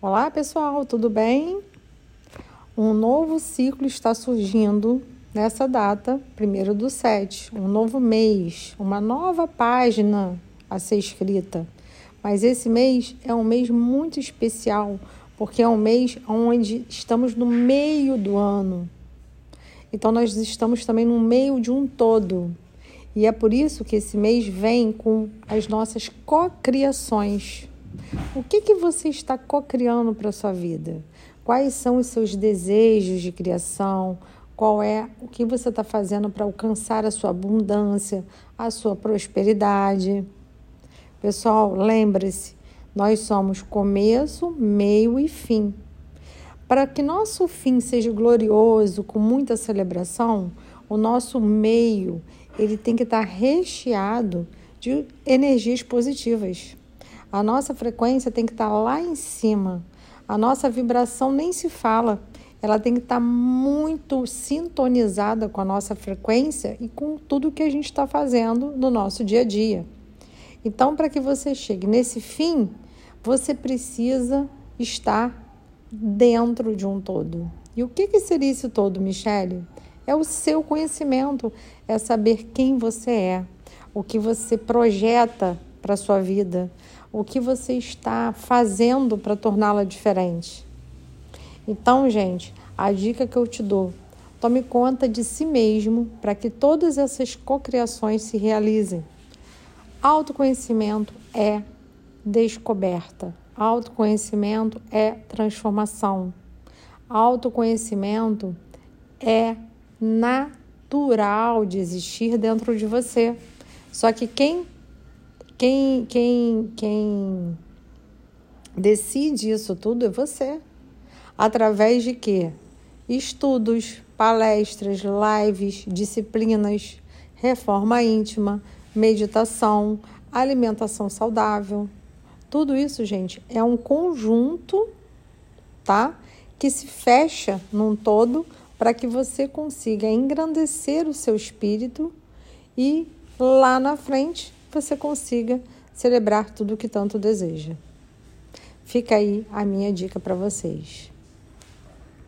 Olá pessoal, tudo bem? Um novo ciclo está surgindo nessa data, primeiro do 7, um novo mês, uma nova página a ser escrita. Mas esse mês é um mês muito especial, porque é um mês onde estamos no meio do ano. Então nós estamos também no meio de um todo. E é por isso que esse mês vem com as nossas cocriações. O que, que você está cocriando para a sua vida? Quais são os seus desejos de criação? Qual é o que você está fazendo para alcançar a sua abundância, a sua prosperidade? Pessoal, lembre-se, nós somos começo, meio e fim. Para que nosso fim seja glorioso, com muita celebração, o nosso meio ele tem que estar recheado de energias positivas. A nossa frequência tem que estar lá em cima. A nossa vibração nem se fala. Ela tem que estar muito sintonizada com a nossa frequência e com tudo que a gente está fazendo no nosso dia a dia. Então, para que você chegue nesse fim, você precisa estar dentro de um todo. E o que, que seria esse todo, Michele? É o seu conhecimento, é saber quem você é, o que você projeta para a sua vida, o que você está fazendo para torná-la diferente. Então, gente, a dica que eu te dou: tome conta de si mesmo para que todas essas cocriações se realizem. Autoconhecimento é descoberta, autoconhecimento é transformação, autoconhecimento é natural de existir dentro de você. Só que quem quem, quem, quem decide isso tudo é você. Através de quê? Estudos, palestras, lives, disciplinas, reforma íntima, meditação, alimentação saudável. Tudo isso, gente, é um conjunto, tá? Que se fecha num todo para que você consiga engrandecer o seu espírito e lá na frente você consiga celebrar tudo o que tanto deseja. Fica aí a minha dica para vocês.